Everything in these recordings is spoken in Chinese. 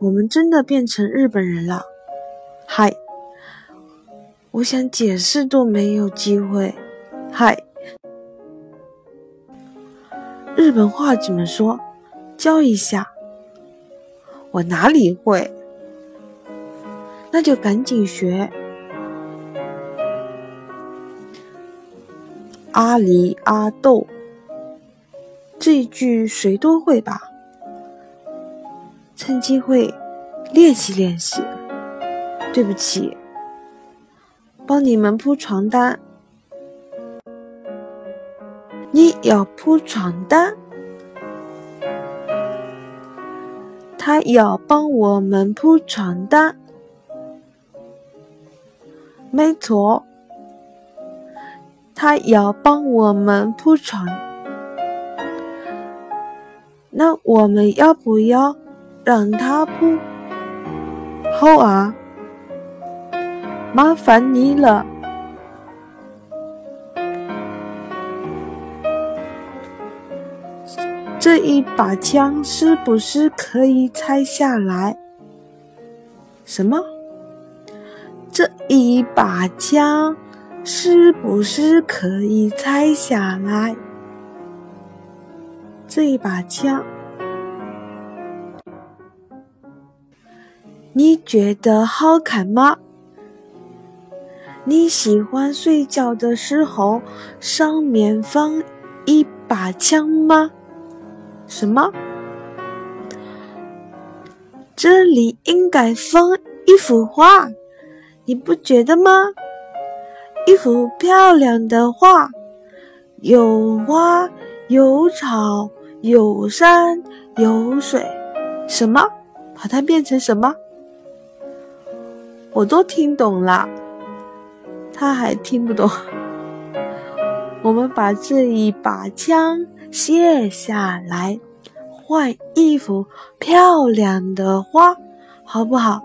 我们真的变成日本人了。嗨，我想解释都没有机会。嗨，日本话怎么说？教一下。我哪里会？那就赶紧学。阿里阿豆，这一句谁都会吧？趁机会练习练习。对不起，帮你们铺床单。你要铺床单？他要帮我们铺床单。没错，他要帮我们铺床。那我们要不要让他铺？好啊，麻烦你了。这一把枪是不是可以拆下来？什么？这一把枪是不是可以拆下来？这一把枪，你觉得好看吗？你喜欢睡觉的时候上面放一把枪吗？什么？这里应该放一幅画。你不觉得吗？一幅漂亮的画，有花，有草，有山，有水，什么？把它变成什么？我都听懂了，他还听不懂。我们把这一把枪卸下来，换一幅漂亮的花，好不好？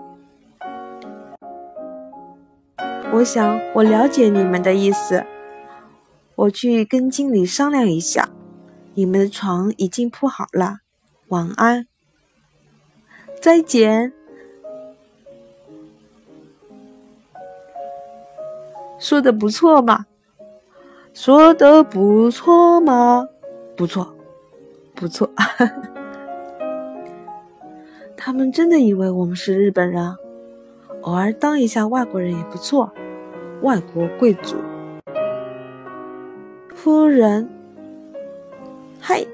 我想，我了解你们的意思。我去跟经理商量一下。你们的床已经铺好了，晚安，再见。说的不错嘛？说的不错嘛？不错，不错。他们真的以为我们是日本人。偶尔当一下外国人也不错，外国贵族夫人。嗨，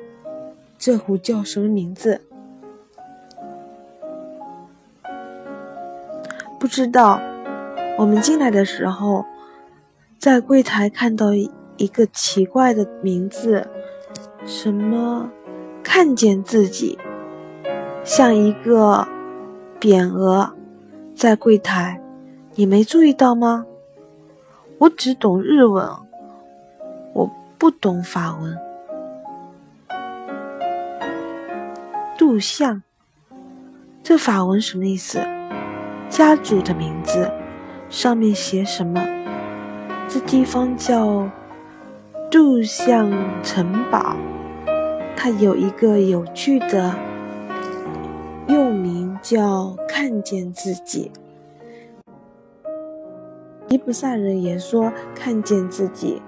这壶叫什么名字？不知道。我们进来的时候，在柜台看到一个奇怪的名字，什么？看见自己，像一个匾额。在柜台，你没注意到吗？我只懂日文，我不懂法文。杜相，这法文什么意思？家族的名字，上面写什么？这地方叫杜相城堡，它有一个有趣的又名叫。看见自己，吉普赛人也说看见自己。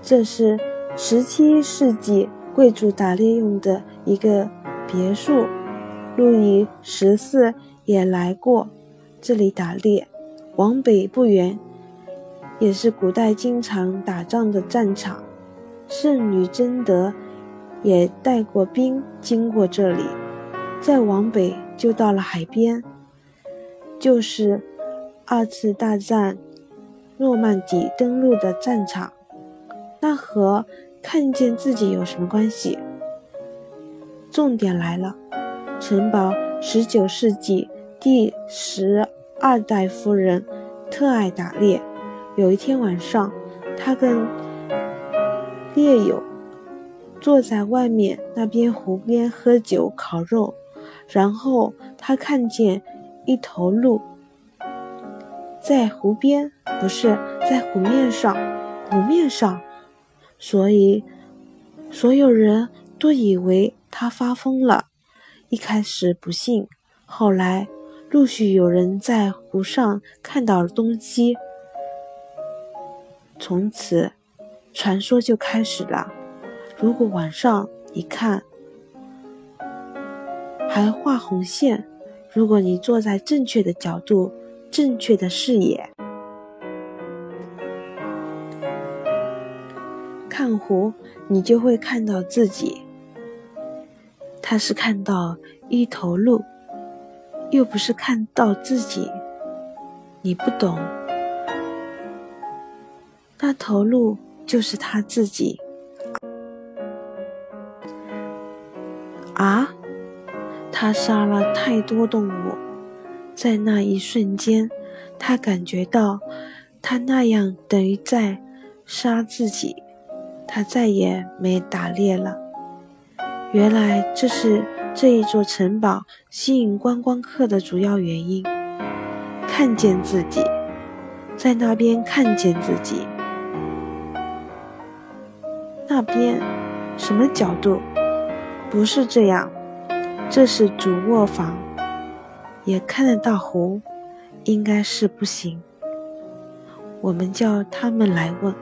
这是十七世纪贵族打猎用的一个别墅，路易十四也来过这里打猎。往北不远，也是古代经常打仗的战场，圣女贞德也带过兵经过这里。再往北。就到了海边，就是二次大战诺曼底登陆的战场。那和看见自己有什么关系？重点来了，城堡十九世纪第十二代夫人特爱打猎。有一天晚上，他跟猎友坐在外面那边湖边喝酒烤肉。然后他看见一头鹿在湖边，不是在湖面上，湖面上，所以所有人都以为他发疯了，一开始不信，后来陆续有人在湖上看到了东西，从此传说就开始了。如果晚上你看，还画红线，如果你坐在正确的角度、正确的视野看湖，你就会看到自己。他是看到一头鹿，又不是看到自己。你不懂，那头鹿就是他自己。啊，他杀了太多动物，在那一瞬间，他感觉到，他那样等于在杀自己。他再也没打猎了。原来这是这一座城堡吸引观光客的主要原因。看见自己，在那边看见自己，那边什么角度？不是这样，这是主卧房，也看得到湖，应该是不行。我们叫他们来问。